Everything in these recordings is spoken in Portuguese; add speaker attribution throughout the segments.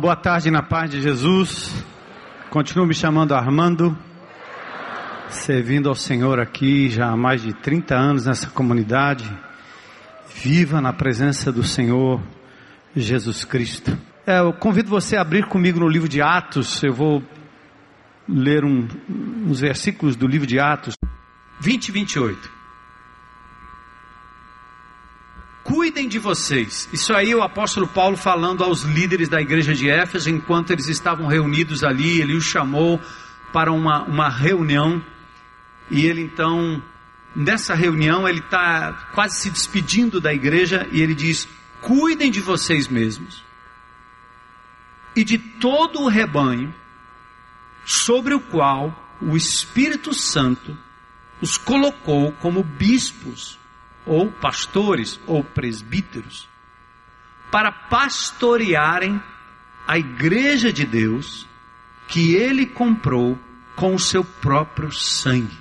Speaker 1: Boa tarde na paz de Jesus. Continuo me chamando Armando, servindo ao Senhor aqui já há mais de 30 anos nessa comunidade. Viva na presença do Senhor Jesus Cristo. É, eu convido você a abrir comigo no livro de Atos. Eu vou ler um, uns versículos do livro de Atos 20 e 28. Cuidem de vocês. Isso aí o apóstolo Paulo falando aos líderes da igreja de Éfeso, enquanto eles estavam reunidos ali, ele os chamou para uma, uma reunião. E ele então, nessa reunião, ele está quase se despedindo da igreja e ele diz: Cuidem de vocês mesmos e de todo o rebanho sobre o qual o Espírito Santo os colocou como bispos ou pastores, ou presbíteros, para pastorearem a igreja de Deus que ele comprou com o seu próprio sangue.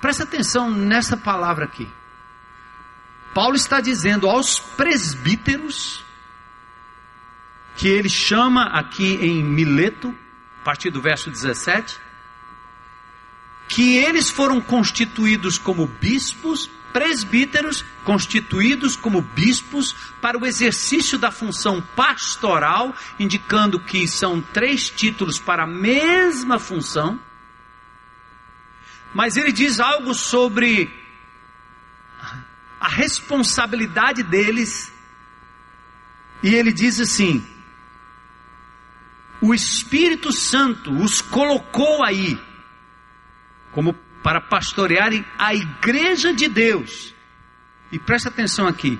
Speaker 1: Presta atenção nessa palavra aqui. Paulo está dizendo aos presbíteros, que ele chama aqui em Mileto, a partir do verso 17, que eles foram constituídos como bispos presbíteros constituídos como bispos para o exercício da função pastoral, indicando que são três títulos para a mesma função. Mas ele diz algo sobre a responsabilidade deles, e ele diz assim: o Espírito Santo os colocou aí, como para pastorearem a igreja de Deus. E presta atenção aqui: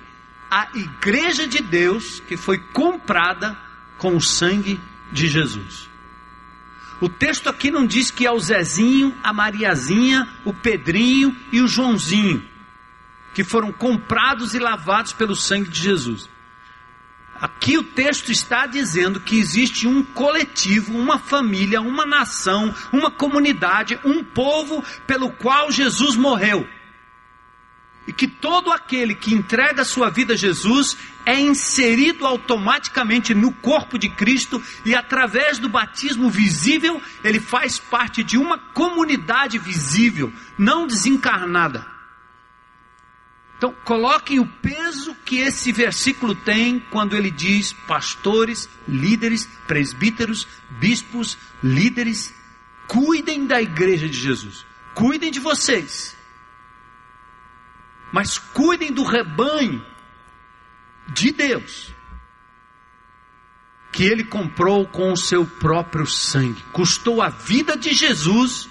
Speaker 1: a igreja de Deus que foi comprada com o sangue de Jesus. O texto aqui não diz que é o Zezinho, a Mariazinha, o Pedrinho e o Joãozinho que foram comprados e lavados pelo sangue de Jesus. Aqui o texto está dizendo que existe um coletivo, uma família, uma nação, uma comunidade, um povo pelo qual Jesus morreu. E que todo aquele que entrega sua vida a Jesus é inserido automaticamente no corpo de Cristo e através do batismo visível, ele faz parte de uma comunidade visível, não desencarnada. Então, coloquem o peso que esse versículo tem quando ele diz pastores, líderes, presbíteros, bispos, líderes, cuidem da igreja de Jesus, cuidem de vocês, mas cuidem do rebanho de Deus, que ele comprou com o seu próprio sangue, custou a vida de Jesus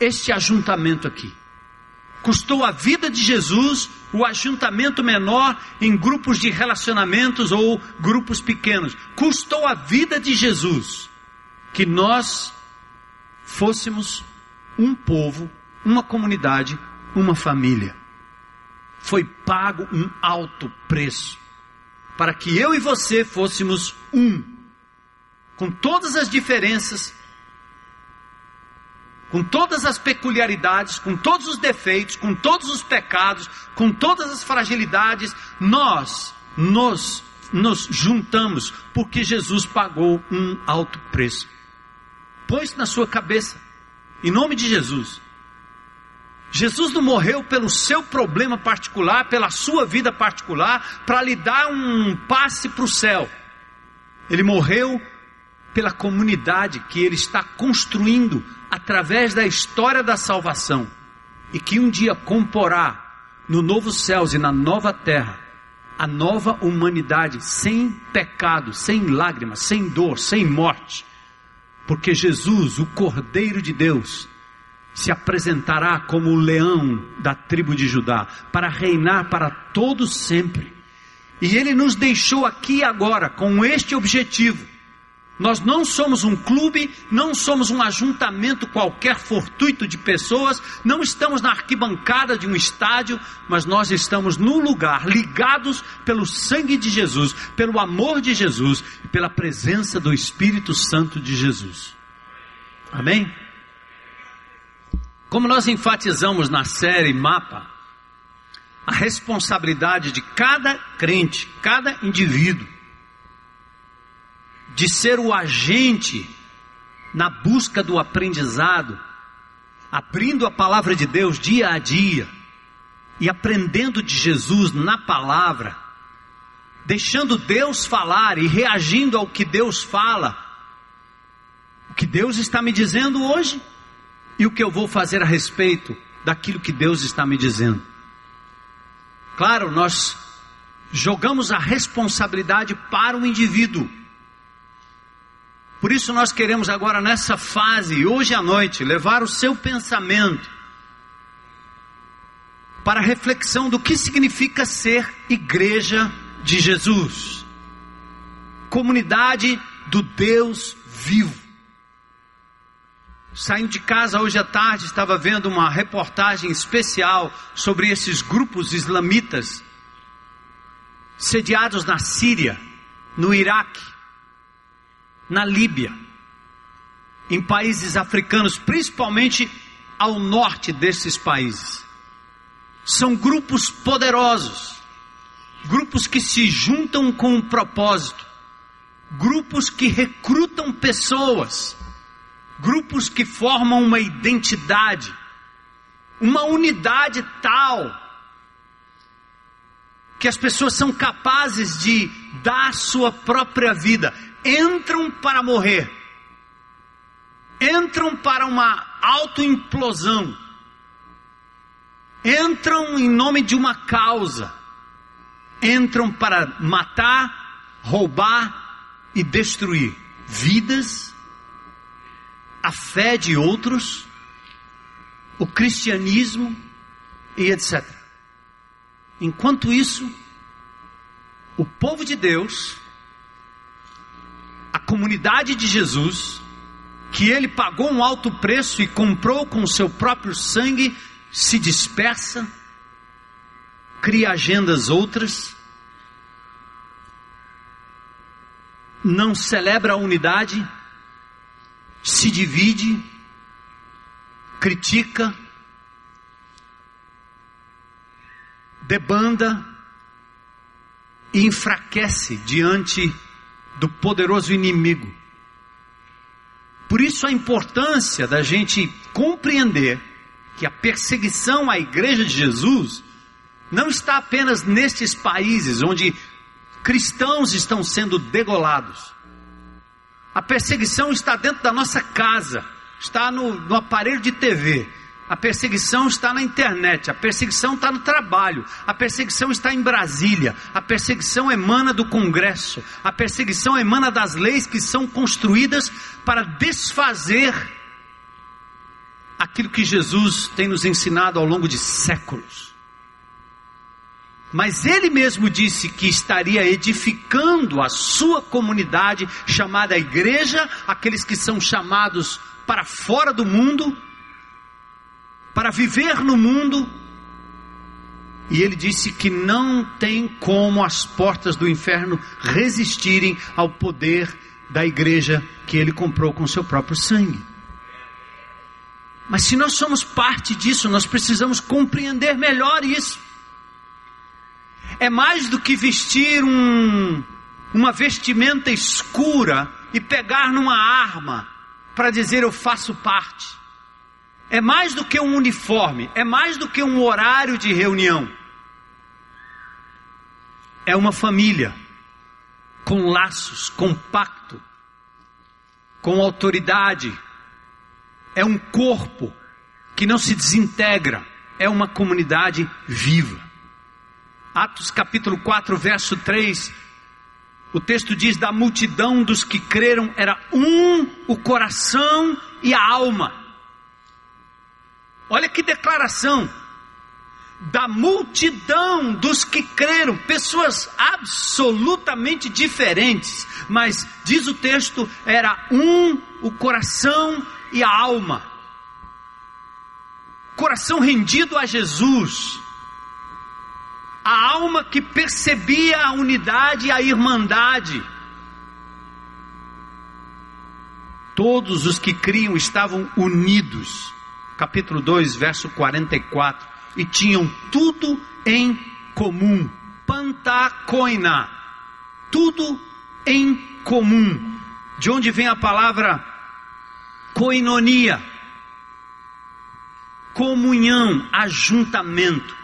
Speaker 1: este ajuntamento aqui custou a vida de Jesus o ajuntamento menor em grupos de relacionamentos ou grupos pequenos. Custou a vida de Jesus que nós fôssemos um povo, uma comunidade, uma família. Foi pago um alto preço para que eu e você fôssemos um, com todas as diferenças, com todas as peculiaridades, com todos os defeitos, com todos os pecados, com todas as fragilidades, nós nos, nos juntamos porque Jesus pagou um alto preço. Põe isso na sua cabeça, em nome de Jesus. Jesus não morreu pelo seu problema particular, pela sua vida particular, para lhe dar um passe para o céu. Ele morreu pela comunidade que ele está construindo através da história da salvação e que um dia comporá no novo céus e na nova terra a nova humanidade sem pecado, sem lágrimas, sem dor, sem morte. Porque Jesus, o Cordeiro de Deus, se apresentará como o leão da tribo de Judá para reinar para todos sempre. E ele nos deixou aqui agora com este objetivo nós não somos um clube, não somos um ajuntamento qualquer fortuito de pessoas, não estamos na arquibancada de um estádio, mas nós estamos no lugar, ligados pelo sangue de Jesus, pelo amor de Jesus e pela presença do Espírito Santo de Jesus. Amém? Como nós enfatizamos na série Mapa, a responsabilidade de cada crente, cada indivíduo, de ser o agente na busca do aprendizado, abrindo a palavra de Deus dia a dia e aprendendo de Jesus na palavra, deixando Deus falar e reagindo ao que Deus fala, o que Deus está me dizendo hoje e o que eu vou fazer a respeito daquilo que Deus está me dizendo. Claro, nós jogamos a responsabilidade para o indivíduo. Por isso nós queremos agora nessa fase, hoje à noite, levar o seu pensamento para a reflexão do que significa ser igreja de Jesus, comunidade do Deus vivo. Saindo de casa hoje à tarde, estava vendo uma reportagem especial sobre esses grupos islamitas sediados na Síria, no Iraque, na Líbia, em países africanos, principalmente ao norte desses países. São grupos poderosos, grupos que se juntam com um propósito, grupos que recrutam pessoas, grupos que formam uma identidade, uma unidade tal que as pessoas são capazes de dar sua própria vida, entram para morrer, entram para uma autoimplosão. Entram em nome de uma causa, entram para matar, roubar e destruir vidas, a fé de outros, o cristianismo e etc. Enquanto isso, o povo de Deus, comunidade de Jesus, que ele pagou um alto preço e comprou com o seu próprio sangue, se dispersa, cria agendas outras, não celebra a unidade, se divide, critica, debanda e enfraquece diante do poderoso inimigo. Por isso a importância da gente compreender que a perseguição à igreja de Jesus não está apenas nestes países onde cristãos estão sendo degolados. A perseguição está dentro da nossa casa, está no, no aparelho de TV, a perseguição está na internet, a perseguição está no trabalho, a perseguição está em Brasília, a perseguição emana do Congresso, a perseguição emana das leis que são construídas para desfazer aquilo que Jesus tem nos ensinado ao longo de séculos. Mas ele mesmo disse que estaria edificando a sua comunidade, chamada igreja, aqueles que são chamados para fora do mundo, para viver no mundo. E ele disse que não tem como as portas do inferno resistirem ao poder da igreja que ele comprou com seu próprio sangue. Mas se nós somos parte disso, nós precisamos compreender melhor isso. É mais do que vestir um, uma vestimenta escura e pegar numa arma para dizer eu faço parte. É mais do que um uniforme, é mais do que um horário de reunião. É uma família com laços, com pacto, com autoridade, é um corpo que não se desintegra, é uma comunidade viva. Atos capítulo 4, verso 3, o texto diz: da multidão dos que creram era um o coração e a alma. Olha que declaração! Da multidão dos que creram, pessoas absolutamente diferentes, mas diz o texto: era um o coração e a alma. Coração rendido a Jesus. A alma que percebia a unidade e a irmandade. Todos os que criam estavam unidos. Capítulo 2, verso 44. E tinham tudo em comum. Pantacoina. Tudo em comum de onde vem a palavra koinonia, comunhão, ajuntamento.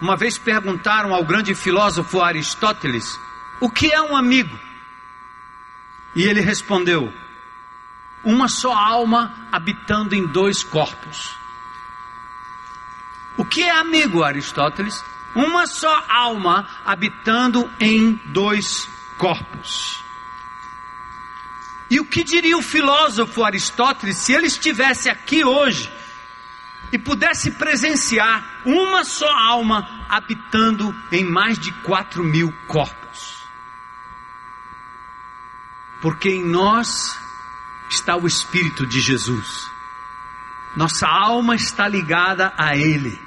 Speaker 1: Uma vez perguntaram ao grande filósofo Aristóteles: o que é um amigo? E ele respondeu: uma só alma habitando em dois corpos. O que é amigo, Aristóteles? Uma só alma habitando em dois corpos. E o que diria o filósofo Aristóteles se ele estivesse aqui hoje e pudesse presenciar uma só alma habitando em mais de quatro mil corpos? Porque em nós está o Espírito de Jesus, nossa alma está ligada a Ele,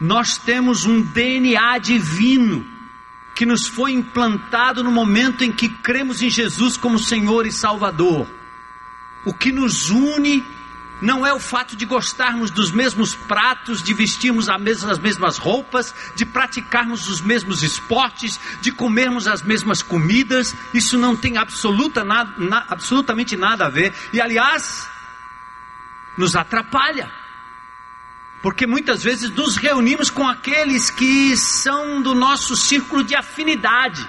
Speaker 1: nós temos um DNA divino que nos foi implantado no momento em que cremos em Jesus como Senhor e Salvador. O que nos une não é o fato de gostarmos dos mesmos pratos, de vestirmos as mesmas roupas, de praticarmos os mesmos esportes, de comermos as mesmas comidas. Isso não tem absoluta, nada, na, absolutamente nada a ver. E aliás, nos atrapalha. Porque muitas vezes nos reunimos com aqueles que são do nosso círculo de afinidade.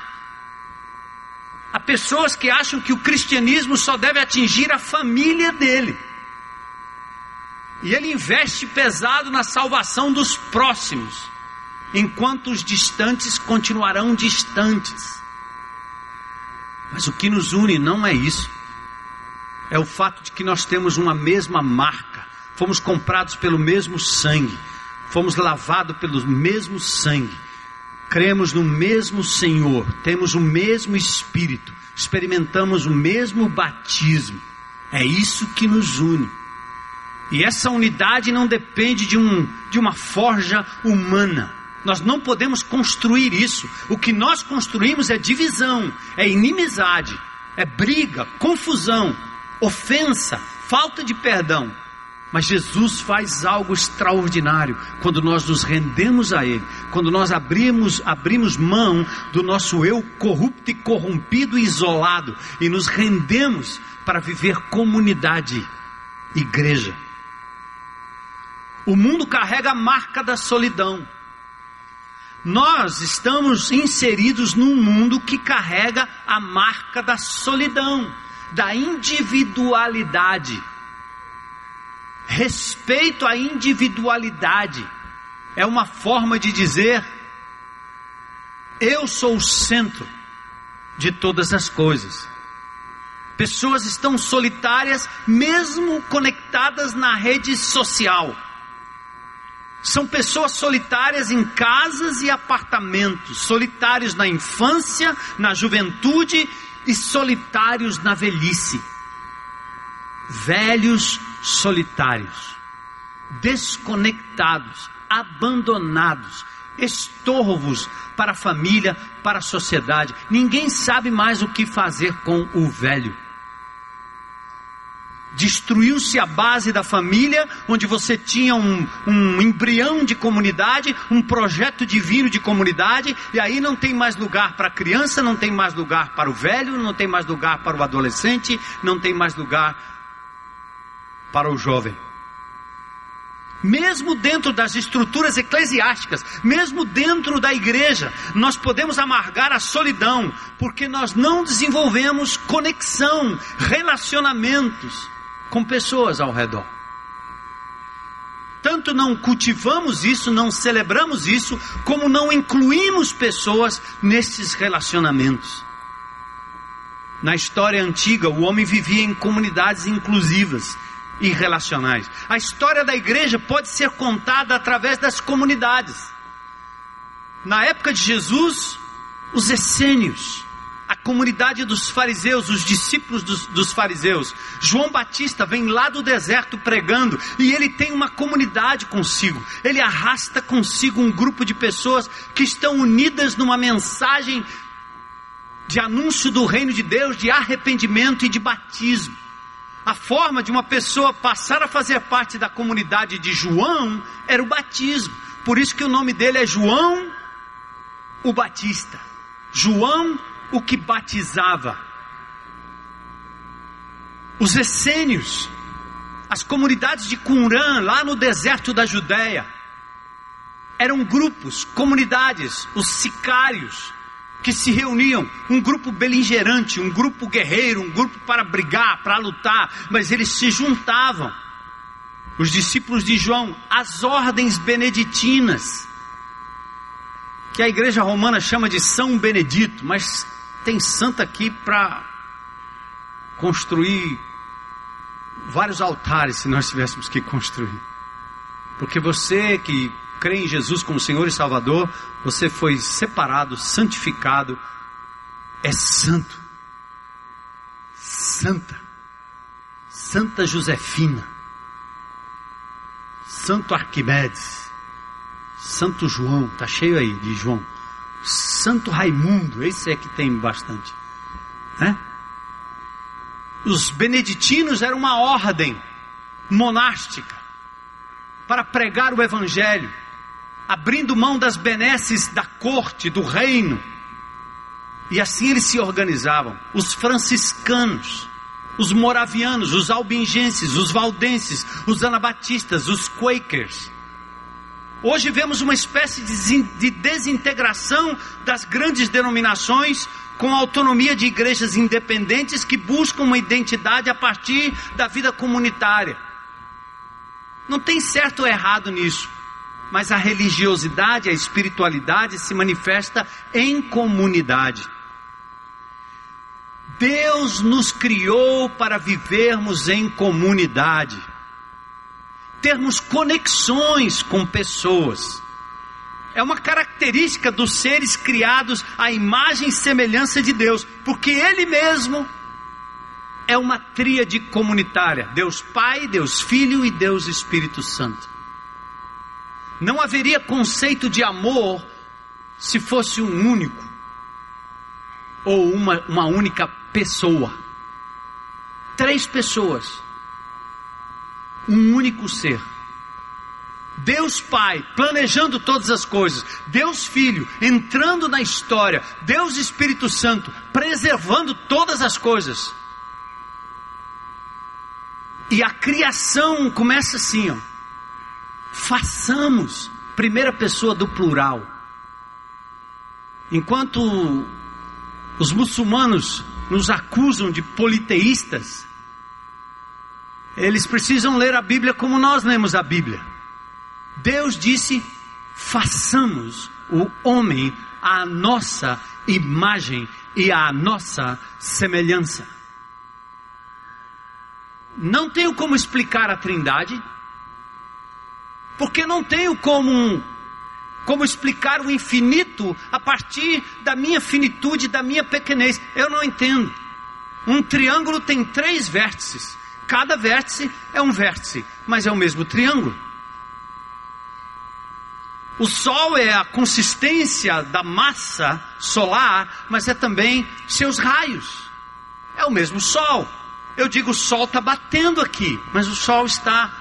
Speaker 1: Há pessoas que acham que o cristianismo só deve atingir a família dele. E ele investe pesado na salvação dos próximos, enquanto os distantes continuarão distantes. Mas o que nos une não é isso. É o fato de que nós temos uma mesma marca fomos comprados pelo mesmo sangue, fomos lavados pelo mesmo sangue, cremos no mesmo Senhor, temos o mesmo Espírito, experimentamos o mesmo batismo. É isso que nos une. E essa unidade não depende de, um, de uma forja humana. Nós não podemos construir isso. O que nós construímos é divisão, é inimizade, é briga, confusão, ofensa, falta de perdão. Mas Jesus faz algo extraordinário quando nós nos rendemos a Ele, quando nós abrimos, abrimos mão do nosso eu corrupto e corrompido e isolado e nos rendemos para viver comunidade, igreja. O mundo carrega a marca da solidão. Nós estamos inseridos num mundo que carrega a marca da solidão, da individualidade Respeito à individualidade é uma forma de dizer: eu sou o centro de todas as coisas. Pessoas estão solitárias, mesmo conectadas na rede social. São pessoas solitárias em casas e apartamentos, solitários na infância, na juventude e solitários na velhice. Velhos solitários, desconectados, abandonados, estorvos para a família, para a sociedade. Ninguém sabe mais o que fazer com o velho. Destruiu-se a base da família, onde você tinha um, um embrião de comunidade, um projeto divino de comunidade, e aí não tem mais lugar para a criança, não tem mais lugar para o velho, não tem mais lugar para o adolescente, não tem mais lugar para o jovem. Mesmo dentro das estruturas eclesiásticas, mesmo dentro da igreja, nós podemos amargar a solidão, porque nós não desenvolvemos conexão, relacionamentos com pessoas ao redor. Tanto não cultivamos isso, não celebramos isso, como não incluímos pessoas nesses relacionamentos. Na história antiga, o homem vivia em comunidades inclusivas e relacionais. A história da igreja pode ser contada através das comunidades. Na época de Jesus, os essênios, a comunidade dos fariseus, os discípulos dos, dos, fariseus. João Batista vem lá do deserto pregando e ele tem uma comunidade consigo. Ele arrasta consigo um grupo de pessoas que estão unidas numa mensagem de anúncio do reino de Deus, de arrependimento e de batismo. A forma de uma pessoa passar a fazer parte da comunidade de João era o batismo. Por isso que o nome dele é João o Batista. João o que batizava. Os essênios, as comunidades de Qumran, lá no deserto da Judéia, eram grupos, comunidades, os sicários, que se reuniam, um grupo beligerante, um grupo guerreiro, um grupo para brigar, para lutar, mas eles se juntavam. Os discípulos de João, as ordens beneditinas, que a igreja romana chama de São Benedito, mas tem santo aqui para construir vários altares se nós tivéssemos que construir. Porque você que crê em Jesus como Senhor e Salvador, você foi separado, santificado, é santo, santa, Santa Josefina, Santo Arquimedes, Santo João, tá cheio aí de João, Santo Raimundo, esse é que tem bastante, né? Os beneditinos eram uma ordem monástica para pregar o evangelho abrindo mão das benesses da corte, do reino. E assim eles se organizavam. Os franciscanos, os moravianos, os albingenses, os valdenses, os anabatistas, os quakers. Hoje vemos uma espécie de desintegração das grandes denominações com a autonomia de igrejas independentes que buscam uma identidade a partir da vida comunitária. Não tem certo ou errado nisso mas a religiosidade, a espiritualidade se manifesta em comunidade. Deus nos criou para vivermos em comunidade, termos conexões com pessoas. É uma característica dos seres criados à imagem e semelhança de Deus, porque Ele mesmo é uma tríade comunitária: Deus Pai, Deus Filho e Deus Espírito Santo. Não haveria conceito de amor se fosse um único ou uma, uma única pessoa. Três pessoas, um único ser. Deus Pai planejando todas as coisas, Deus Filho entrando na história, Deus Espírito Santo preservando todas as coisas. E a criação começa assim, ó façamos, primeira pessoa do plural. Enquanto os muçulmanos nos acusam de politeístas, eles precisam ler a Bíblia como nós lemos a Bíblia. Deus disse: façamos o homem à nossa imagem e à nossa semelhança. Não tenho como explicar a Trindade, porque não tenho como, como explicar o infinito a partir da minha finitude, da minha pequenez. Eu não entendo. Um triângulo tem três vértices. Cada vértice é um vértice, mas é o mesmo triângulo. O Sol é a consistência da massa solar, mas é também seus raios. É o mesmo Sol. Eu digo o Sol está batendo aqui, mas o Sol está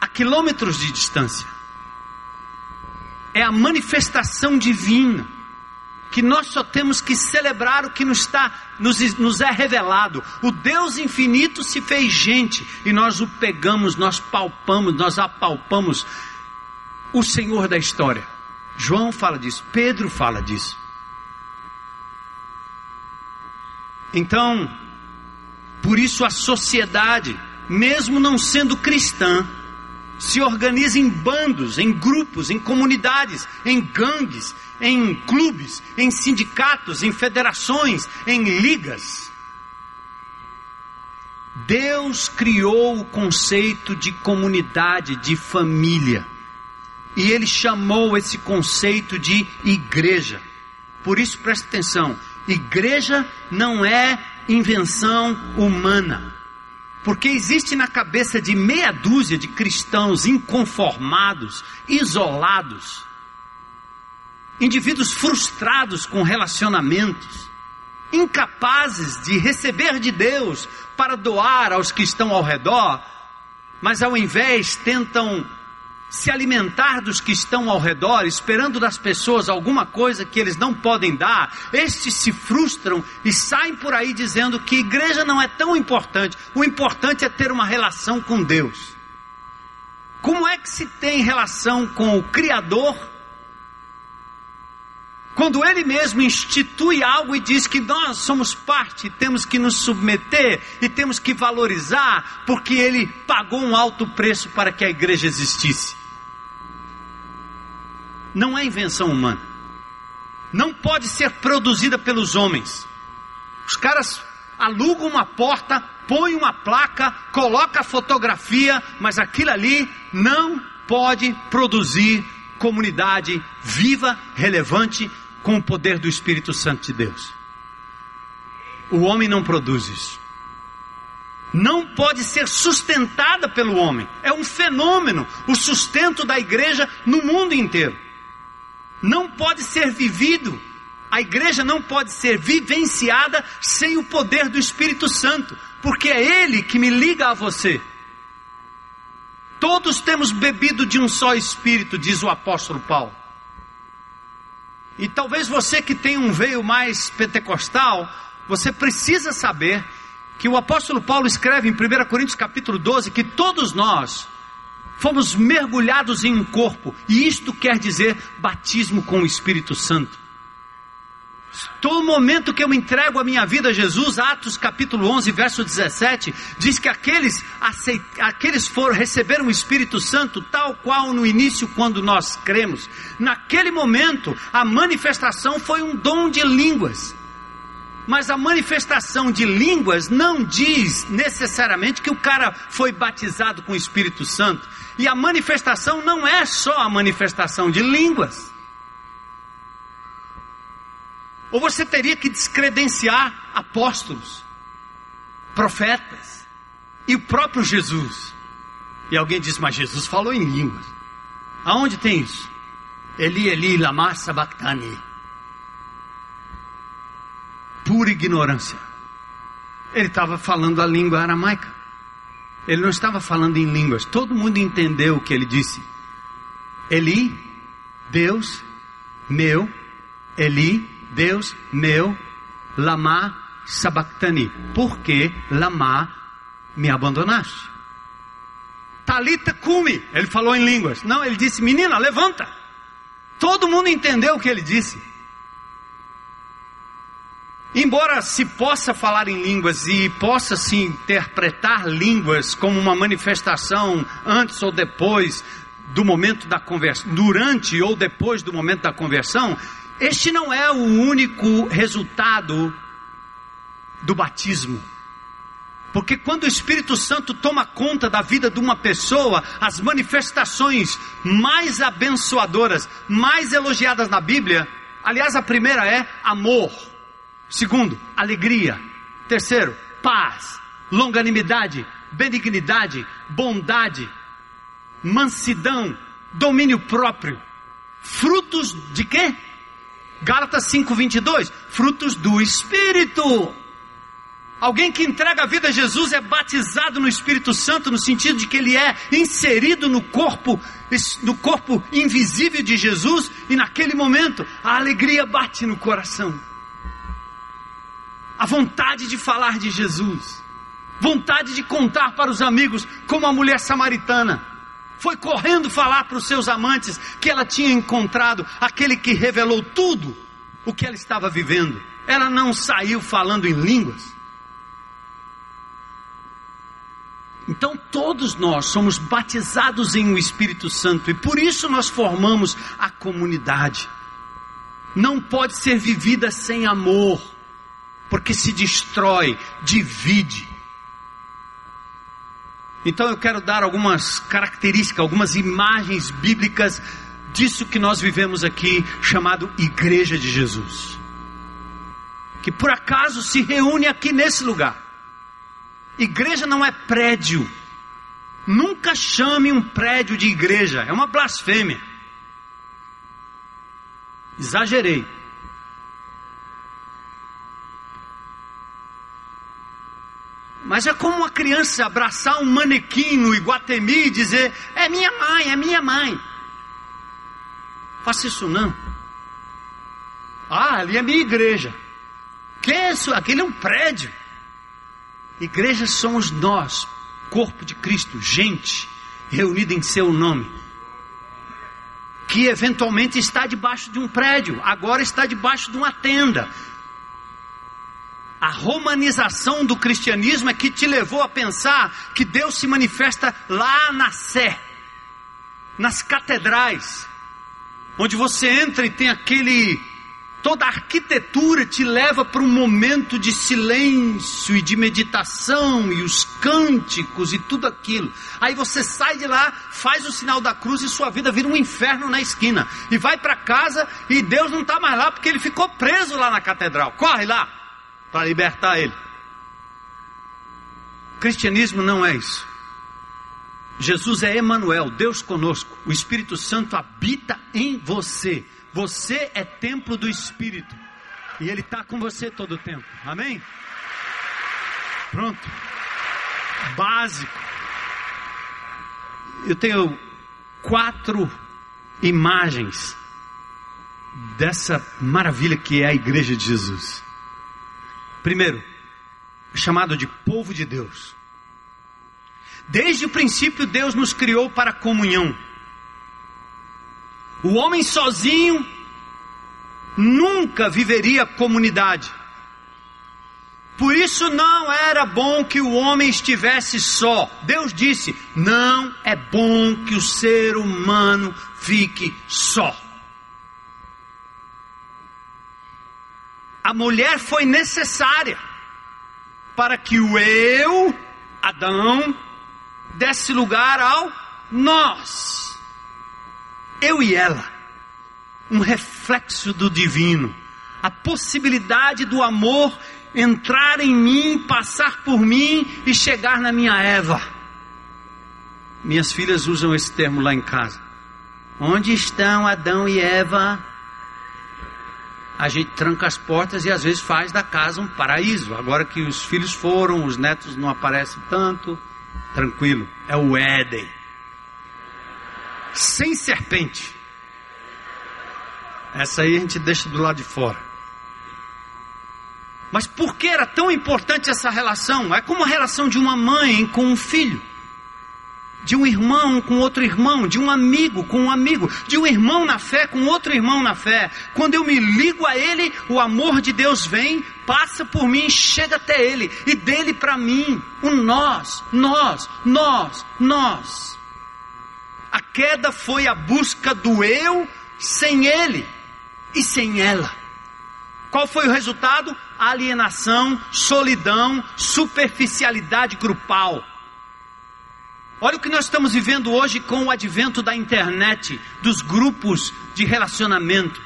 Speaker 1: a quilômetros de distância. É a manifestação divina que nós só temos que celebrar o que nos está nos, nos é revelado. O Deus infinito se fez gente e nós o pegamos, nós palpamos, nós apalpamos o Senhor da história. João fala disso, Pedro fala disso. Então, por isso a sociedade, mesmo não sendo cristã, se organiza em bandos, em grupos, em comunidades, em gangues, em clubes, em sindicatos, em federações, em ligas. Deus criou o conceito de comunidade, de família. E ele chamou esse conceito de igreja. Por isso preste atenção: igreja não é invenção humana. Porque existe na cabeça de meia dúzia de cristãos inconformados, isolados, indivíduos frustrados com relacionamentos, incapazes de receber de Deus para doar aos que estão ao redor, mas ao invés tentam se alimentar dos que estão ao redor, esperando das pessoas alguma coisa que eles não podem dar, estes se frustram e saem por aí dizendo que igreja não é tão importante, o importante é ter uma relação com Deus. Como é que se tem relação com o Criador? Quando ele mesmo institui algo e diz que nós somos parte, temos que nos submeter e temos que valorizar, porque ele pagou um alto preço para que a igreja existisse não é invenção humana. Não pode ser produzida pelos homens. Os caras alugam uma porta, põem uma placa, colocam a fotografia, mas aquilo ali não pode produzir comunidade viva, relevante, com o poder do Espírito Santo de Deus. O homem não produz isso. Não pode ser sustentada pelo homem. É um fenômeno o sustento da igreja no mundo inteiro não pode ser vivido. A igreja não pode ser vivenciada sem o poder do Espírito Santo, porque é Ele que me liga a você. Todos temos bebido de um só Espírito, diz o apóstolo Paulo. E talvez você que tem um veio mais pentecostal, você precisa saber que o apóstolo Paulo escreve em 1 Coríntios capítulo 12 que todos nós fomos mergulhados em um corpo, e isto quer dizer batismo com o Espírito Santo. Todo momento que eu entrego a minha vida a Jesus, Atos capítulo 11, verso 17, diz que aqueles, aceit, aqueles foram receberam o Espírito Santo, tal qual no início, quando nós cremos. Naquele momento, a manifestação foi um dom de línguas. Mas a manifestação de línguas não diz necessariamente que o cara foi batizado com o Espírito Santo. E a manifestação não é só a manifestação de línguas. Ou você teria que descredenciar apóstolos, profetas e o próprio Jesus. E alguém diz, mas Jesus falou em línguas. Aonde tem isso? Eli, Eli, lama sabachthani. Pura ignorância. Ele estava falando a língua aramaica. Ele não estava falando em línguas. Todo mundo entendeu o que ele disse. Eli, Deus meu, Eli, Deus meu, lama sabachthani. Porque lama me abandonaste. Talita cume. Ele falou em línguas. Não, ele disse: Menina, levanta. Todo mundo entendeu o que ele disse. Embora se possa falar em línguas e possa se interpretar línguas como uma manifestação antes ou depois do momento da conversão, durante ou depois do momento da conversão, este não é o único resultado do batismo. Porque quando o Espírito Santo toma conta da vida de uma pessoa, as manifestações mais abençoadoras, mais elogiadas na Bíblia, aliás, a primeira é amor. Segundo, alegria. Terceiro, paz, longanimidade, benignidade, bondade, mansidão, domínio próprio. Frutos de quê? Gálatas 5:22, frutos do espírito. Alguém que entrega a vida a Jesus é batizado no Espírito Santo no sentido de que ele é inserido no corpo, no corpo invisível de Jesus e naquele momento a alegria bate no coração a vontade de falar de Jesus, vontade de contar para os amigos, como a mulher samaritana. Foi correndo falar para os seus amantes que ela tinha encontrado aquele que revelou tudo o que ela estava vivendo. Ela não saiu falando em línguas. Então todos nós somos batizados em um Espírito Santo e por isso nós formamos a comunidade. Não pode ser vivida sem amor porque se destrói, divide. Então eu quero dar algumas características, algumas imagens bíblicas disso que nós vivemos aqui, chamado Igreja de Jesus. Que por acaso se reúne aqui nesse lugar. Igreja não é prédio. Nunca chame um prédio de igreja, é uma blasfêmia. Exagerei. Mas é como uma criança abraçar um manequim no Iguatemi e dizer: É minha mãe, é minha mãe. Faça isso não. Ah, ali é minha igreja. Que é isso? Aquele é um prédio. Igreja somos nós, corpo de Cristo, gente reunida em seu nome. Que eventualmente está debaixo de um prédio, agora está debaixo de uma tenda. A romanização do cristianismo é que te levou a pensar que Deus se manifesta lá na Sé, nas catedrais, onde você entra e tem aquele toda a arquitetura te leva para um momento de silêncio e de meditação e os cânticos e tudo aquilo. Aí você sai de lá, faz o sinal da cruz e sua vida vira um inferno na esquina. E vai para casa e Deus não está mais lá porque ele ficou preso lá na catedral. Corre lá para libertar ele. O cristianismo não é isso. Jesus é Emanuel, Deus conosco. O Espírito Santo habita em você. Você é templo do Espírito. E Ele está com você todo o tempo. Amém? Pronto. Básico. Eu tenho quatro imagens dessa maravilha que é a igreja de Jesus. Primeiro, chamado de povo de Deus. Desde o princípio, Deus nos criou para comunhão. O homem sozinho nunca viveria comunidade. Por isso não era bom que o homem estivesse só. Deus disse: não é bom que o ser humano fique só. A mulher foi necessária para que o eu, Adão, desse lugar ao nós eu e ela, um reflexo do divino, a possibilidade do amor entrar em mim, passar por mim e chegar na minha Eva. Minhas filhas usam esse termo lá em casa. Onde estão Adão e Eva? A gente tranca as portas e às vezes faz da casa um paraíso. Agora que os filhos foram, os netos não aparecem tanto, tranquilo, é o Éden sem serpente. Essa aí a gente deixa do lado de fora. Mas por que era tão importante essa relação? É como a relação de uma mãe com um filho, de um irmão com outro irmão, de um amigo com um amigo, de um irmão na fé com outro irmão na fé. Quando eu me ligo a ele, o amor de Deus vem, passa por mim, chega até ele, e dele para mim, o nós, nós, nós, nós. A queda foi a busca do eu sem ele e sem ela. Qual foi o resultado? Alienação, solidão, superficialidade grupal. Olha o que nós estamos vivendo hoje com o advento da internet, dos grupos de relacionamento,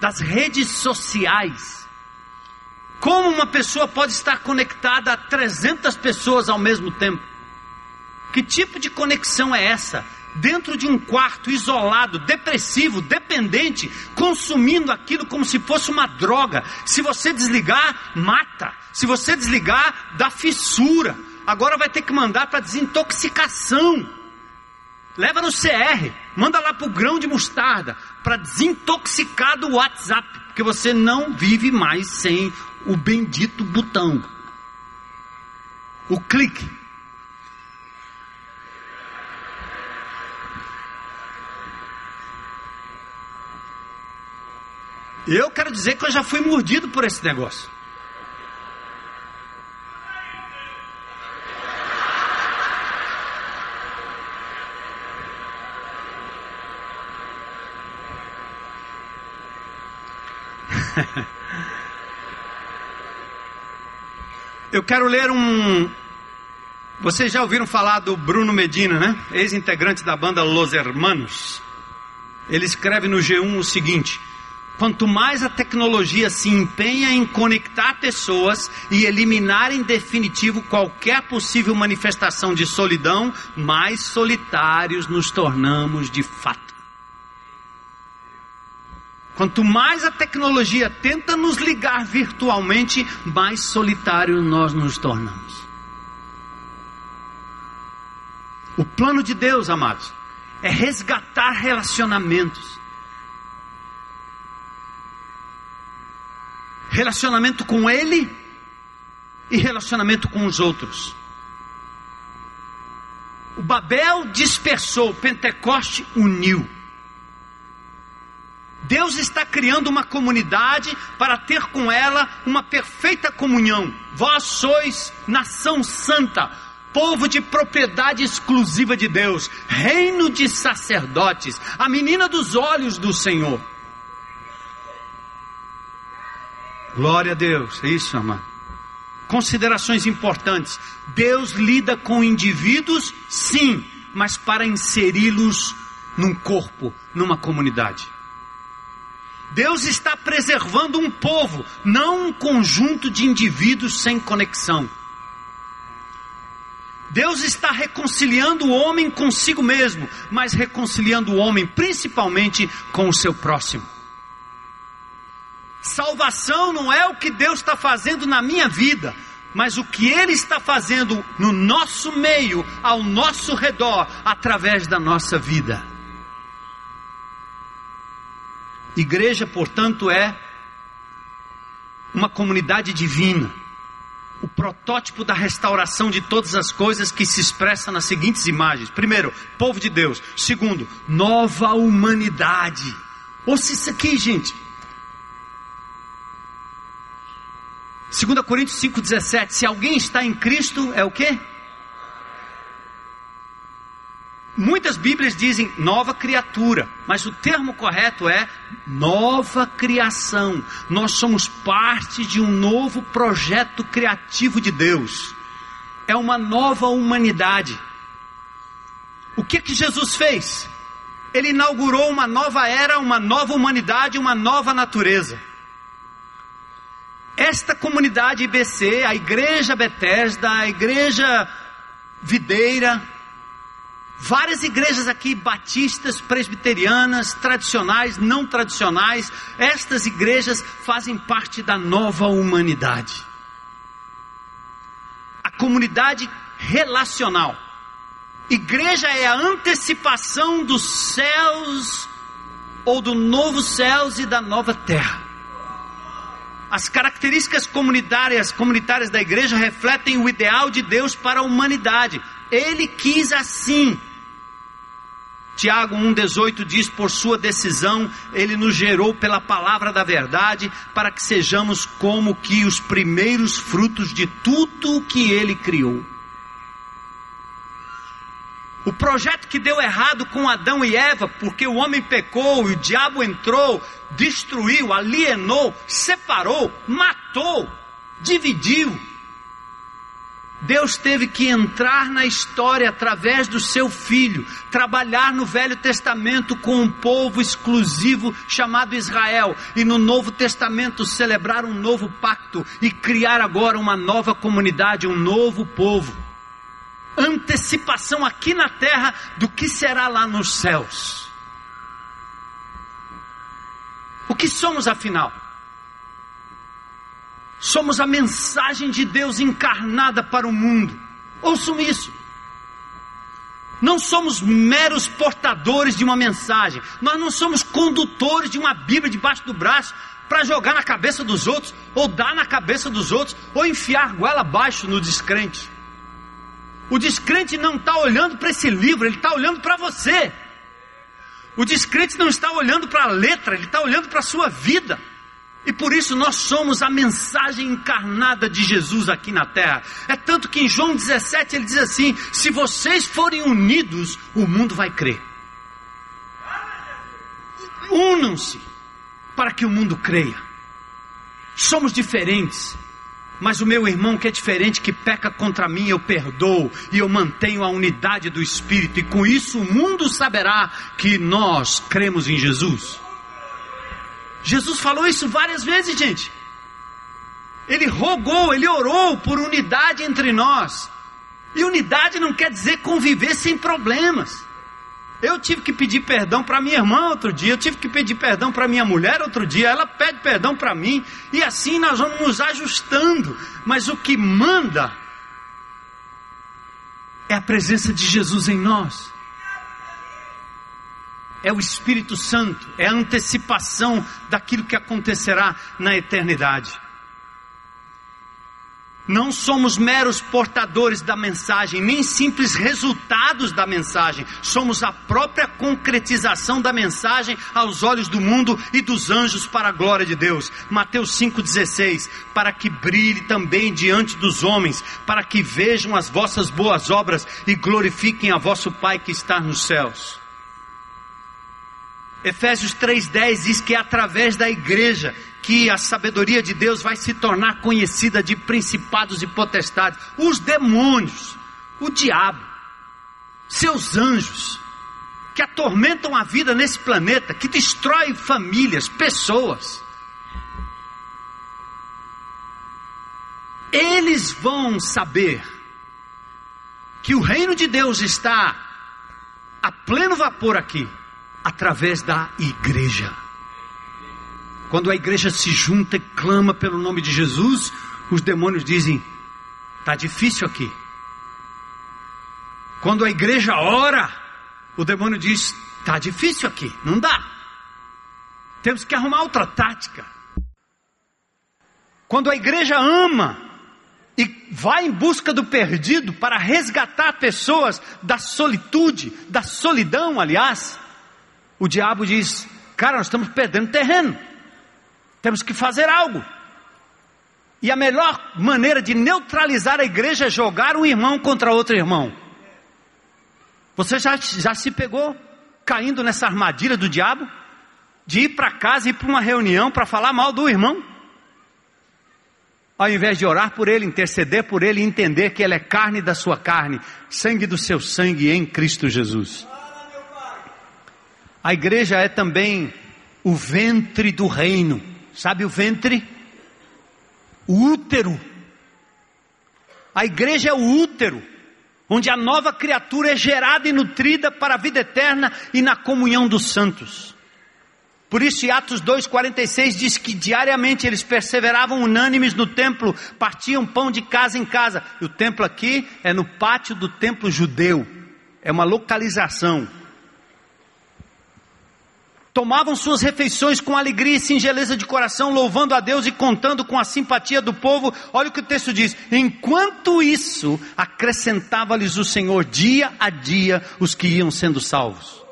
Speaker 1: das redes sociais. Como uma pessoa pode estar conectada a 300 pessoas ao mesmo tempo? Que tipo de conexão é essa? dentro de um quarto, isolado, depressivo, dependente, consumindo aquilo como se fosse uma droga. Se você desligar, mata. Se você desligar, dá fissura. Agora vai ter que mandar para desintoxicação. Leva no CR, manda lá para o grão de mostarda, para desintoxicar do WhatsApp, porque você não vive mais sem o bendito botão. O clique. Eu quero dizer que eu já fui mordido por esse negócio. Eu quero ler um. Vocês já ouviram falar do Bruno Medina, né? Ex-integrante da banda Los Hermanos. Ele escreve no G1 o seguinte: Quanto mais a tecnologia se empenha em conectar pessoas e eliminar em definitivo qualquer possível manifestação de solidão, mais solitários nos tornamos de fato. Quanto mais a tecnologia tenta nos ligar virtualmente, mais solitários nós nos tornamos. O plano de Deus, amados, é resgatar relacionamentos. Relacionamento com Ele e relacionamento com os outros. O Babel dispersou, o Pentecoste uniu. Deus está criando uma comunidade para ter com ela uma perfeita comunhão. Vós sois nação santa, povo de propriedade exclusiva de Deus, reino de sacerdotes, a menina dos olhos do Senhor. Glória a Deus, é isso, amado. Considerações importantes. Deus lida com indivíduos, sim, mas para inseri-los num corpo, numa comunidade. Deus está preservando um povo, não um conjunto de indivíduos sem conexão. Deus está reconciliando o homem consigo mesmo, mas reconciliando o homem principalmente com o seu próximo. Salvação não é o que Deus está fazendo na minha vida, mas o que Ele está fazendo no nosso meio, ao nosso redor, através da nossa vida. Igreja, portanto, é uma comunidade divina, o protótipo da restauração de todas as coisas que se expressa nas seguintes imagens: primeiro, povo de Deus, segundo, nova humanidade. Ouça isso aqui, gente. 2 Coríntios 5,17: Se alguém está em Cristo, é o que? Muitas Bíblias dizem nova criatura, mas o termo correto é nova criação. Nós somos parte de um novo projeto criativo de Deus. É uma nova humanidade. O que que Jesus fez? Ele inaugurou uma nova era, uma nova humanidade, uma nova natureza. Esta comunidade IBC, a Igreja Bethesda, a Igreja Videira, várias igrejas aqui, batistas, presbiterianas, tradicionais, não tradicionais, estas igrejas fazem parte da nova humanidade. A comunidade relacional. Igreja é a antecipação dos céus, ou do novo céus e da nova terra. As características comunitárias, comunitárias da igreja refletem o ideal de Deus para a humanidade. Ele quis assim. Tiago 1,18 diz: Por sua decisão, ele nos gerou pela palavra da verdade, para que sejamos como que os primeiros frutos de tudo o que ele criou. O projeto que deu errado com Adão e Eva, porque o homem pecou e o diabo entrou, destruiu, alienou, separou, matou, dividiu. Deus teve que entrar na história através do seu filho, trabalhar no Velho Testamento com um povo exclusivo chamado Israel, e no Novo Testamento celebrar um novo pacto e criar agora uma nova comunidade, um novo povo antecipação aqui na terra do que será lá nos céus. O que somos afinal? Somos a mensagem de Deus encarnada para o mundo. Ouçam isso. Não somos meros portadores de uma mensagem. Nós não somos condutores de uma Bíblia debaixo do braço para jogar na cabeça dos outros, ou dar na cabeça dos outros, ou enfiar goela abaixo no descrente. O descrente não está olhando para esse livro, ele está olhando para você. O descrente não está olhando para a letra, ele está olhando para a sua vida. E por isso nós somos a mensagem encarnada de Jesus aqui na terra. É tanto que em João 17 ele diz assim: se vocês forem unidos, o mundo vai crer. Unam-se para que o mundo creia. Somos diferentes. Mas o meu irmão que é diferente, que peca contra mim, eu perdoo e eu mantenho a unidade do Espírito, e com isso o mundo saberá que nós cremos em Jesus. Jesus falou isso várias vezes, gente. Ele rogou, ele orou por unidade entre nós. E unidade não quer dizer conviver sem problemas. Eu tive que pedir perdão para minha irmã outro dia, eu tive que pedir perdão para minha mulher outro dia, ela pede perdão para mim, e assim nós vamos nos ajustando. Mas o que manda É a presença de Jesus em nós. É o Espírito Santo, é a antecipação daquilo que acontecerá na eternidade. Não somos meros portadores da mensagem, nem simples resultados da mensagem. Somos a própria concretização da mensagem aos olhos do mundo e dos anjos para a glória de Deus. Mateus 5,16: Para que brilhe também diante dos homens, para que vejam as vossas boas obras e glorifiquem a vosso Pai que está nos céus. Efésios 3,10 diz que é através da igreja que a sabedoria de Deus vai se tornar conhecida de principados e potestades, os demônios, o diabo, seus anjos, que atormentam a vida nesse planeta, que destrói famílias, pessoas. Eles vão saber que o reino de Deus está a pleno vapor aqui, através da igreja. Quando a igreja se junta e clama pelo nome de Jesus, os demônios dizem: está difícil aqui. Quando a igreja ora, o demônio diz: está difícil aqui, não dá. Temos que arrumar outra tática. Quando a igreja ama e vai em busca do perdido para resgatar pessoas da solitude, da solidão, aliás, o diabo diz: cara, nós estamos perdendo terreno. Temos que fazer algo. E a melhor maneira de neutralizar a igreja é jogar um irmão contra outro irmão. Você já, já se pegou caindo nessa armadilha do diabo? De ir para casa e ir para uma reunião para falar mal do irmão? Ao invés de orar por ele, interceder por ele entender que ele é carne da sua carne, sangue do seu sangue em Cristo Jesus. A igreja é também o ventre do reino. Sabe o ventre? O útero. A igreja é o útero, onde a nova criatura é gerada e nutrida para a vida eterna e na comunhão dos santos. Por isso, em Atos 2,46 diz que diariamente eles perseveravam unânimes no templo, partiam pão de casa em casa. E o templo aqui é no pátio do templo judeu, é uma localização tomavam suas refeições com alegria e singeleza de coração, louvando a Deus e contando com a simpatia do povo. Olha o que o texto diz: enquanto isso, acrescentava-lhes o Senhor dia a dia os que iam sendo salvos.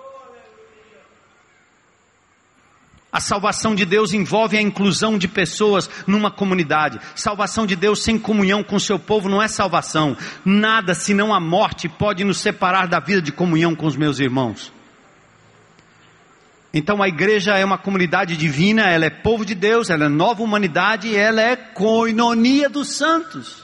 Speaker 1: A salvação de Deus envolve a inclusão de pessoas numa comunidade. Salvação de Deus sem comunhão com seu povo não é salvação. Nada senão a morte pode nos separar da vida de comunhão com os meus irmãos. Então a igreja é uma comunidade divina, ela é povo de Deus, ela é nova humanidade, ela é coinonia dos santos.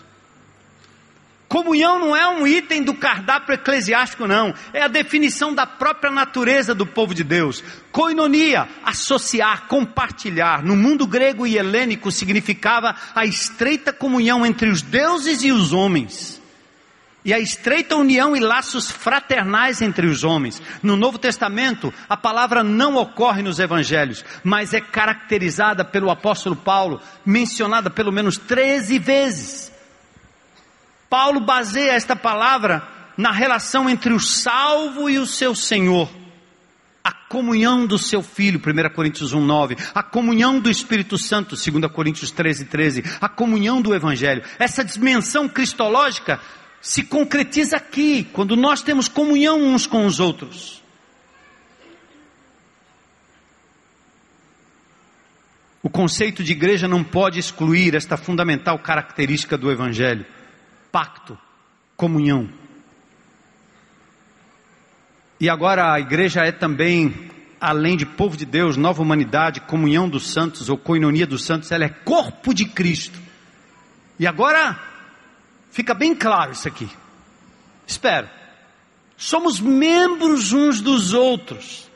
Speaker 1: Comunhão não é um item do cardápio eclesiástico, não. É a definição da própria natureza do povo de Deus. Coinonia, associar, compartilhar. No mundo grego e helênico significava a estreita comunhão entre os deuses e os homens e a estreita união e laços fraternais entre os homens. No Novo Testamento, a palavra não ocorre nos evangelhos, mas é caracterizada pelo apóstolo Paulo, mencionada pelo menos 13 vezes. Paulo baseia esta palavra na relação entre o salvo e o seu Senhor. A comunhão do seu Filho, 1 Coríntios 1, 9. A comunhão do Espírito Santo, 2 Coríntios 13, 13. A comunhão do Evangelho. Essa dimensão cristológica se concretiza aqui, quando nós temos comunhão uns com os outros. O conceito de igreja não pode excluir esta fundamental característica do Evangelho: pacto, comunhão. E agora a igreja é também, além de povo de Deus, nova humanidade, comunhão dos santos ou coinonia dos santos, ela é corpo de Cristo. E agora Fica bem claro isso aqui. Espera. Somos membros uns dos outros,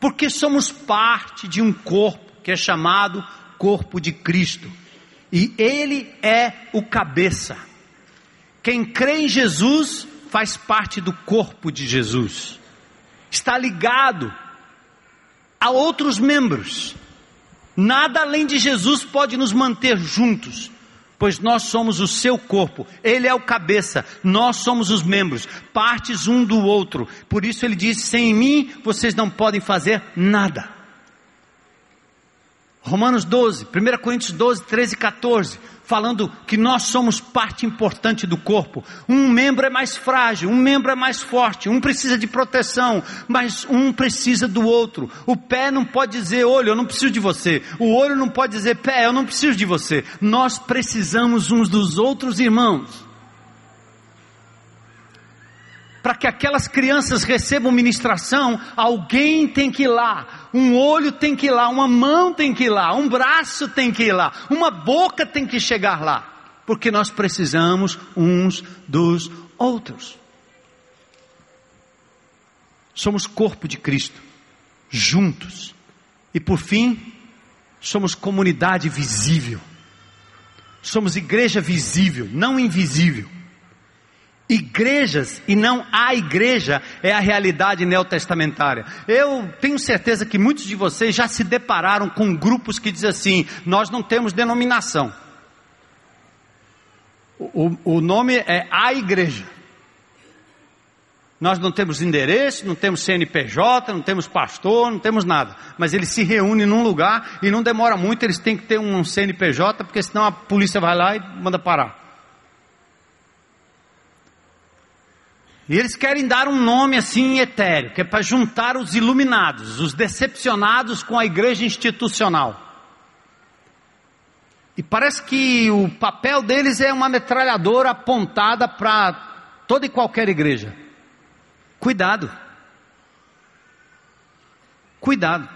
Speaker 1: porque somos parte de um corpo que é chamado corpo de Cristo. E Ele é o cabeça. Quem crê em Jesus faz parte do corpo de Jesus. Está ligado a outros membros. Nada além de Jesus pode nos manter juntos pois nós somos o seu corpo, ele é o cabeça, nós somos os membros, partes um do outro. Por isso ele diz: sem mim vocês não podem fazer nada. Romanos 12, 1 Coríntios 12, 13 e 14 falando que nós somos parte importante do corpo. Um membro é mais frágil, um membro é mais forte, um precisa de proteção, mas um precisa do outro. O pé não pode dizer, olho, eu não preciso de você. O olho não pode dizer, pé, eu não preciso de você. Nós precisamos uns dos outros, irmãos para que aquelas crianças recebam ministração, alguém tem que ir lá, um olho tem que ir lá, uma mão tem que ir lá, um braço tem que ir lá, uma boca tem que chegar lá, porque nós precisamos uns dos outros. Somos corpo de Cristo, juntos, e por fim, somos comunidade visível, somos igreja visível, não invisível. Igrejas e não a igreja é a realidade neotestamentária. Eu tenho certeza que muitos de vocês já se depararam com grupos que dizem assim: nós não temos denominação. O, o nome é a igreja. Nós não temos endereço, não temos CNPJ, não temos pastor, não temos nada. Mas eles se reúnem num lugar e não demora muito, eles têm que ter um CNPJ, porque senão a polícia vai lá e manda parar. E eles querem dar um nome assim etéreo, que é para juntar os iluminados, os decepcionados com a igreja institucional. E parece que o papel deles é uma metralhadora apontada para toda e qualquer igreja. Cuidado. Cuidado.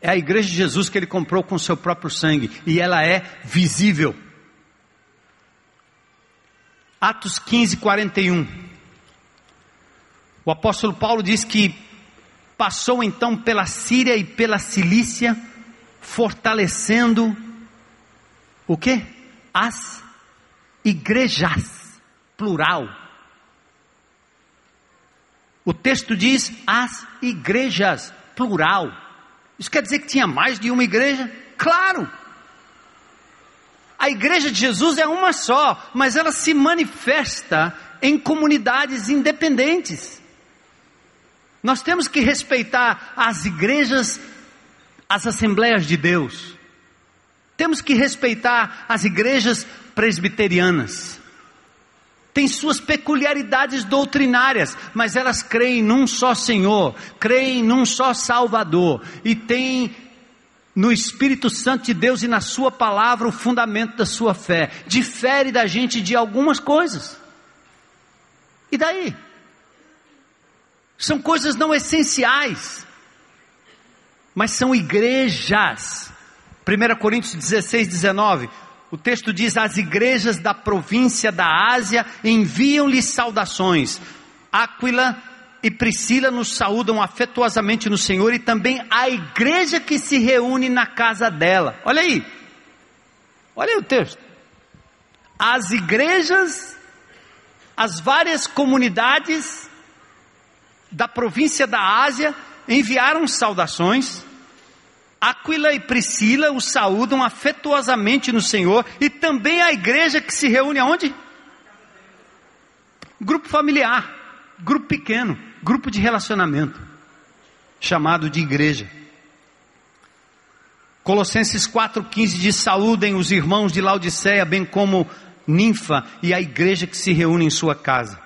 Speaker 1: É a igreja de Jesus que ele comprou com seu próprio sangue e ela é visível. Atos 15, 41. O apóstolo Paulo diz que passou então pela Síria e pela Cilícia, fortalecendo o que? As igrejas, plural. O texto diz as igrejas, plural. Isso quer dizer que tinha mais de uma igreja? Claro! A igreja de Jesus é uma só, mas ela se manifesta em comunidades independentes. Nós temos que respeitar as igrejas, as assembleias de Deus. Temos que respeitar as igrejas presbiterianas. Tem suas peculiaridades doutrinárias, mas elas creem num só Senhor, creem num só Salvador e têm no Espírito Santo de Deus e na Sua palavra o fundamento da sua fé. Difere da gente de algumas coisas. E daí? São coisas não essenciais, mas são igrejas. 1 Coríntios 16, 19. O texto diz: As igrejas da província da Ásia enviam-lhe saudações. Aquila e Priscila nos saúdam afetuosamente no Senhor e também a igreja que se reúne na casa dela. Olha aí, olha aí o texto. As igrejas, as várias comunidades da província da Ásia enviaram saudações. Aquila e Priscila os saúdam afetuosamente no Senhor e também a igreja que se reúne aonde? Grupo familiar, grupo pequeno grupo de relacionamento, chamado de igreja. Colossenses 4,15 diz: Saúdem os irmãos de Laodiceia, bem como Ninfa e a igreja que se reúne em sua casa.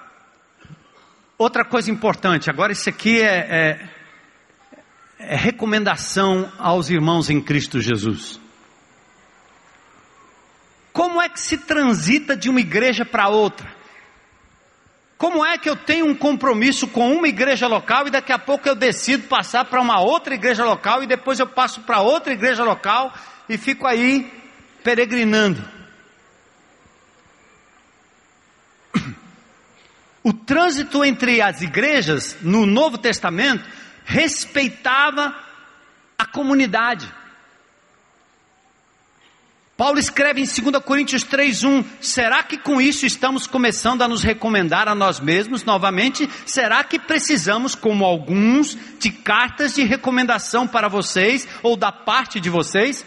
Speaker 1: Outra coisa importante, agora isso aqui é, é, é recomendação aos irmãos em Cristo Jesus. Como é que se transita de uma igreja para outra? Como é que eu tenho um compromisso com uma igreja local e daqui a pouco eu decido passar para uma outra igreja local e depois eu passo para outra igreja local e fico aí peregrinando? O trânsito entre as igrejas no Novo Testamento respeitava a comunidade. Paulo escreve em 2 Coríntios 3:1, será que com isso estamos começando a nos recomendar a nós mesmos novamente? Será que precisamos, como alguns, de cartas de recomendação para vocês ou da parte de vocês?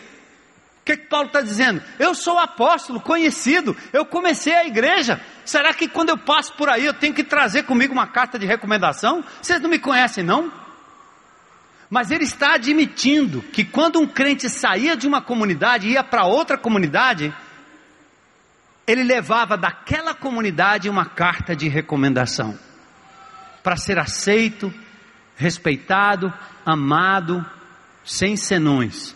Speaker 1: que, que Paulo está dizendo? Eu sou apóstolo, conhecido, eu comecei a igreja. Será que quando eu passo por aí eu tenho que trazer comigo uma carta de recomendação? Vocês não me conhecem, não? Mas ele está admitindo que quando um crente saía de uma comunidade e ia para outra comunidade, ele levava daquela comunidade uma carta de recomendação para ser aceito, respeitado, amado, sem senões.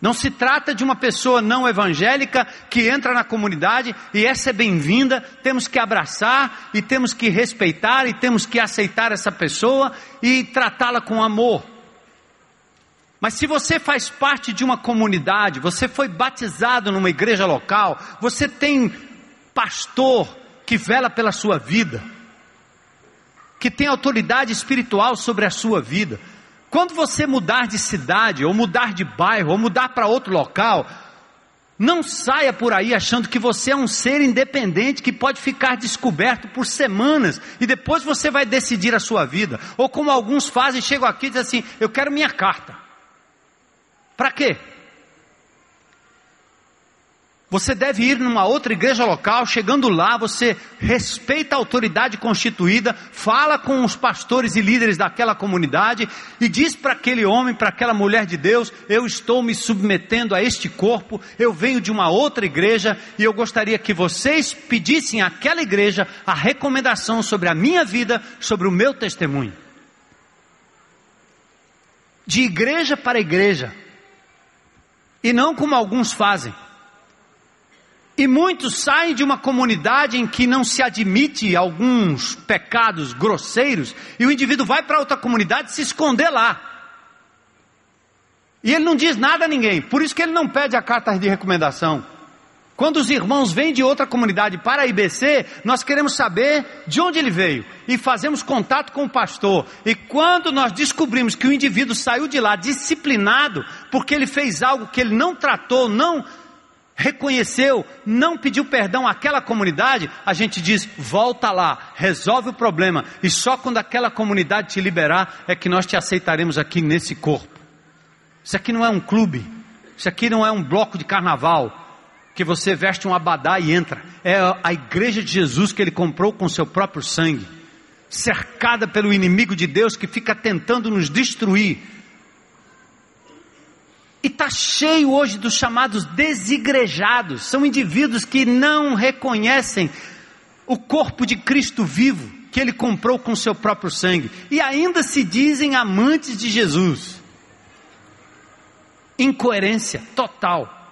Speaker 1: Não se trata de uma pessoa não evangélica que entra na comunidade e essa é bem-vinda, temos que abraçar e temos que respeitar e temos que aceitar essa pessoa e tratá-la com amor. Mas se você faz parte de uma comunidade, você foi batizado numa igreja local, você tem pastor que vela pela sua vida, que tem autoridade espiritual sobre a sua vida, quando você mudar de cidade, ou mudar de bairro, ou mudar para outro local, não saia por aí achando que você é um ser independente que pode ficar descoberto por semanas e depois você vai decidir a sua vida. Ou como alguns fazem, chegam aqui e dizem assim: Eu quero minha carta. Para quê? Você deve ir numa outra igreja local, chegando lá, você respeita a autoridade constituída, fala com os pastores e líderes daquela comunidade e diz para aquele homem, para aquela mulher de Deus: Eu estou me submetendo a este corpo, eu venho de uma outra igreja e eu gostaria que vocês pedissem àquela igreja a recomendação sobre a minha vida, sobre o meu testemunho. De igreja para igreja, e não como alguns fazem e muitos saem de uma comunidade em que não se admite alguns pecados grosseiros, e o indivíduo vai para outra comunidade se esconder lá. E ele não diz nada a ninguém, por isso que ele não pede a carta de recomendação. Quando os irmãos vêm de outra comunidade para a IBC, nós queremos saber de onde ele veio e fazemos contato com o pastor. E quando nós descobrimos que o indivíduo saiu de lá disciplinado, porque ele fez algo que ele não tratou, não reconheceu, não pediu perdão àquela comunidade, a gente diz: volta lá, resolve o problema, e só quando aquela comunidade te liberar é que nós te aceitaremos aqui nesse corpo. Isso aqui não é um clube, isso aqui não é um bloco de carnaval, que você veste um abadá e entra, é a igreja de Jesus que ele comprou com seu próprio sangue, cercada pelo inimigo de Deus que fica tentando nos destruir e está cheio hoje dos chamados desigrejados, são indivíduos que não reconhecem o corpo de Cristo vivo, que ele comprou com seu próprio sangue, e ainda se dizem amantes de Jesus. Incoerência total.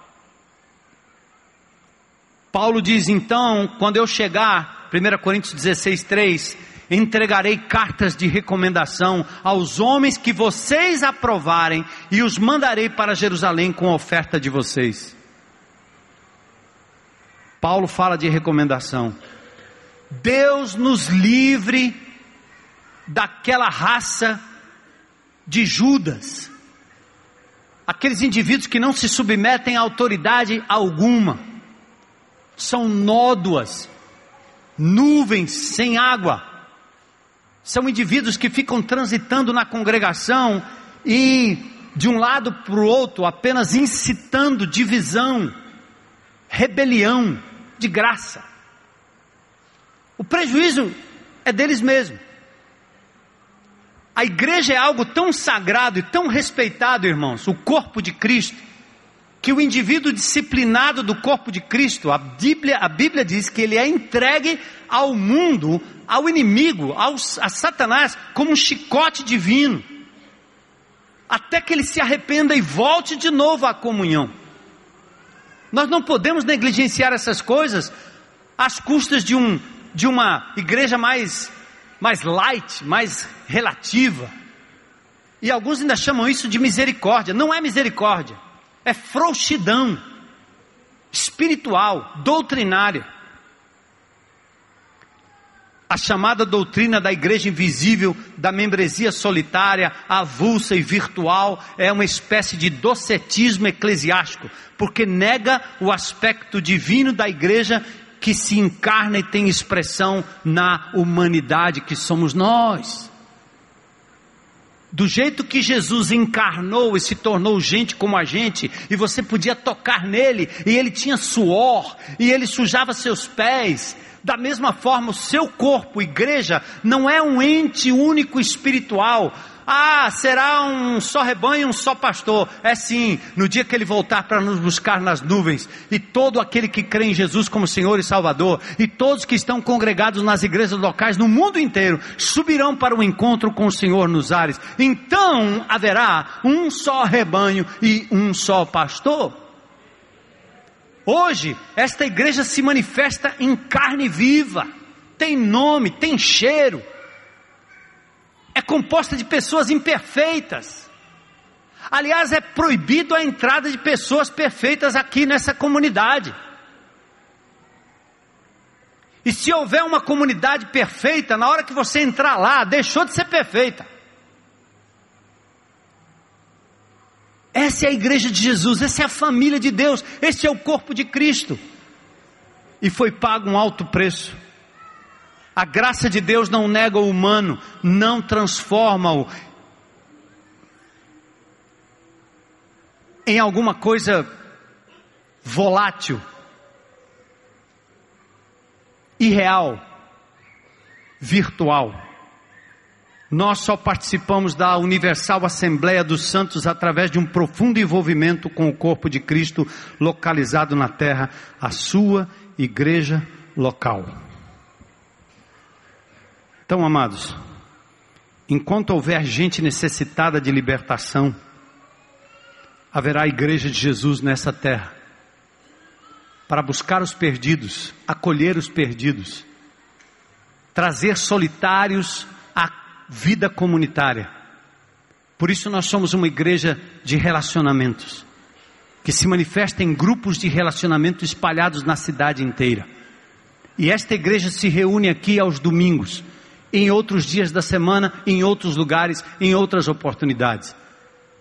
Speaker 1: Paulo diz então, quando eu chegar, 1 Coríntios 16, 3, entregarei cartas de recomendação aos homens que vocês aprovarem e os mandarei para Jerusalém com a oferta de vocês. Paulo fala de recomendação. Deus nos livre daquela raça de Judas, aqueles indivíduos que não se submetem a autoridade alguma, são nódoas, nuvens sem água, são indivíduos que ficam transitando na congregação e de um lado para o outro apenas incitando divisão, rebelião, de graça. O prejuízo é deles mesmos. A igreja é algo tão sagrado e tão respeitado, irmãos, o corpo de Cristo, que o indivíduo disciplinado do corpo de Cristo, a Bíblia, a Bíblia diz que ele é entregue ao mundo, ao inimigo, ao, a Satanás, como um chicote divino, até que ele se arrependa e volte de novo à comunhão. Nós não podemos negligenciar essas coisas às custas de, um, de uma igreja mais, mais light, mais relativa. E alguns ainda chamam isso de misericórdia. Não é misericórdia é frouxidão espiritual, doutrinária. A chamada doutrina da igreja invisível, da membresia solitária, avulsa e virtual, é uma espécie de docetismo eclesiástico, porque nega o aspecto divino da igreja que se encarna e tem expressão na humanidade que somos nós. Do jeito que Jesus encarnou e se tornou gente como a gente, e você podia tocar nele, e ele tinha suor, e ele sujava seus pés. Da mesma forma, o seu corpo, igreja, não é um ente único espiritual, ah, será um só rebanho, um só pastor. É sim, no dia que ele voltar para nos buscar nas nuvens, e todo aquele que crê em Jesus como Senhor e Salvador, e todos que estão congregados nas igrejas locais no mundo inteiro, subirão para o encontro com o Senhor nos ares. Então haverá um só rebanho e um só pastor. Hoje, esta igreja se manifesta em carne viva, tem nome, tem cheiro é composta de pessoas imperfeitas. Aliás, é proibido a entrada de pessoas perfeitas aqui nessa comunidade. E se houver uma comunidade perfeita, na hora que você entrar lá, deixou de ser perfeita. Essa é a igreja de Jesus, essa é a família de Deus, esse é o corpo de Cristo. E foi pago um alto preço a graça de Deus não nega o humano, não transforma-o em alguma coisa volátil, irreal, virtual. Nós só participamos da Universal Assembleia dos Santos através de um profundo envolvimento com o corpo de Cristo localizado na terra, a sua igreja local. Então, amados, enquanto houver gente necessitada de libertação, haverá a igreja de Jesus nessa terra para buscar os perdidos, acolher os perdidos, trazer solitários à vida comunitária. Por isso nós somos uma igreja de relacionamentos, que se manifesta em grupos de relacionamento espalhados na cidade inteira. E esta igreja se reúne aqui aos domingos em outros dias da semana, em outros lugares, em outras oportunidades.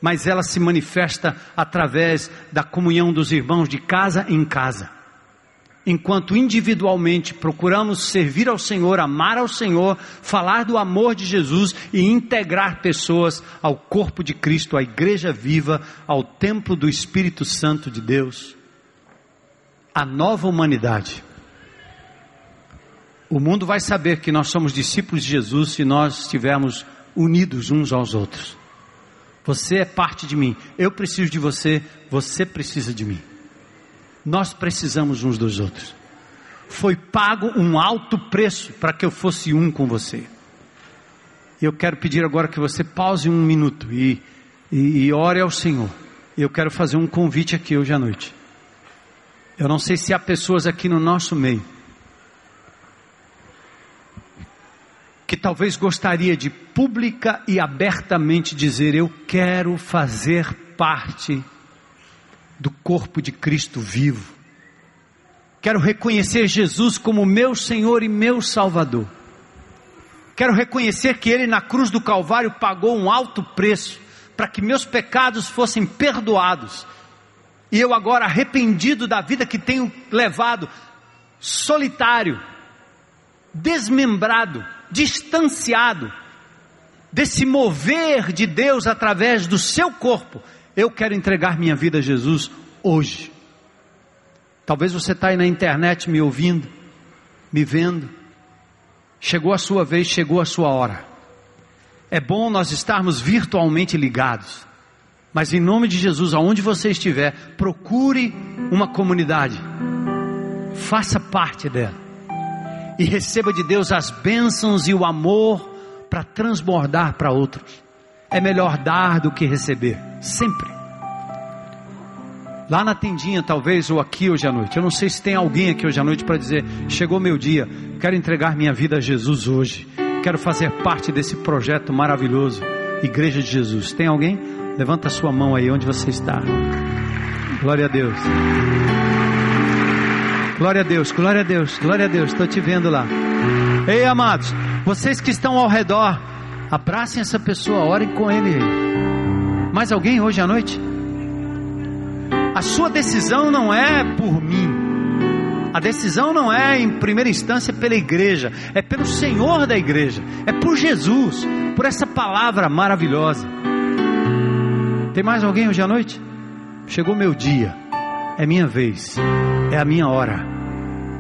Speaker 1: Mas ela se manifesta através da comunhão dos irmãos de casa em casa. Enquanto individualmente procuramos servir ao Senhor, amar ao Senhor, falar do amor de Jesus e integrar pessoas ao corpo de Cristo, à igreja viva, ao templo do Espírito Santo de Deus, a nova humanidade o mundo vai saber que nós somos discípulos de Jesus se nós estivermos unidos uns aos outros. Você é parte de mim, eu preciso de você, você precisa de mim. Nós precisamos uns dos outros. Foi pago um alto preço para que eu fosse um com você. Eu quero pedir agora que você pause um minuto e, e, e ore ao Senhor. Eu quero fazer um convite aqui hoje à noite. Eu não sei se há pessoas aqui no nosso meio talvez gostaria de pública e abertamente dizer: Eu quero fazer parte do corpo de Cristo vivo. Quero reconhecer Jesus como meu Senhor e meu Salvador. Quero reconhecer que Ele na cruz do Calvário pagou um alto preço para que meus pecados fossem perdoados. E eu agora arrependido da vida que tenho levado, solitário, desmembrado, distanciado desse mover de Deus através do seu corpo, eu quero entregar minha vida a Jesus hoje. Talvez você está aí na internet me ouvindo, me vendo. Chegou a sua vez, chegou a sua hora. É bom nós estarmos virtualmente ligados. Mas em nome de Jesus, aonde você estiver, procure uma comunidade. Faça parte dela e receba de Deus as bênçãos e o amor para transbordar para outros. É melhor dar do que receber, sempre. Lá na tendinha, talvez, ou aqui hoje à noite. Eu não sei se tem alguém aqui hoje à noite para dizer: chegou meu dia, quero entregar minha vida a Jesus hoje. Quero fazer parte desse projeto maravilhoso, Igreja de Jesus. Tem alguém? Levanta a sua mão aí onde você está. Glória a Deus. Glória a Deus, glória a Deus, glória a Deus. Estou te vendo lá. Ei, amados, vocês que estão ao redor, abracem essa pessoa, orem com ele. Mais alguém hoje à noite? A sua decisão não é por mim. A decisão não é em primeira instância pela igreja, é pelo Senhor da igreja, é por Jesus, por essa palavra maravilhosa. Tem mais alguém hoje à noite? Chegou meu dia, é minha vez, é a minha hora.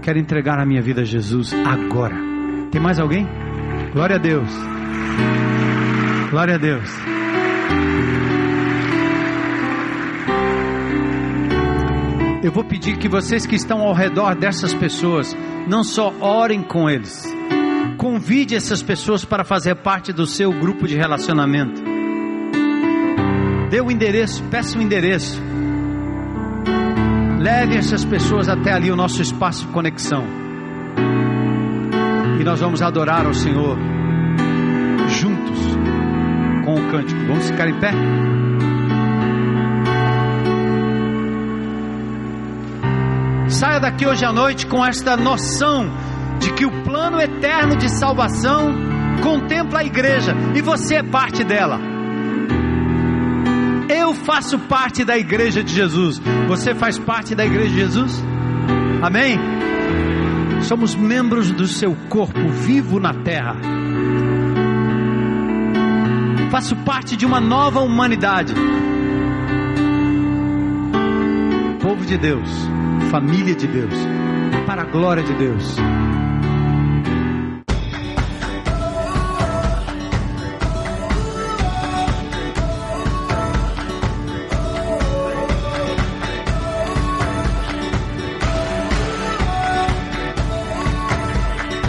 Speaker 1: Quero entregar a minha vida a Jesus agora. Tem mais alguém? Glória a Deus. Glória a Deus. Eu vou pedir que vocês que estão ao redor dessas pessoas, não só orem com eles, convide essas pessoas para fazer parte do seu grupo de relacionamento. Dê o endereço, peça o endereço. Leve essas pessoas até ali o nosso espaço de conexão. E nós vamos adorar ao Senhor juntos com o cântico. Vamos ficar em pé? Saia daqui hoje à noite com esta noção de que o plano eterno de salvação contempla a igreja e você é parte dela. Eu faço parte da igreja de Jesus. Você faz parte da igreja de Jesus? Amém? Somos membros do seu corpo vivo na terra. Faço parte de uma nova humanidade. Povo de Deus família de Deus, para a glória de Deus.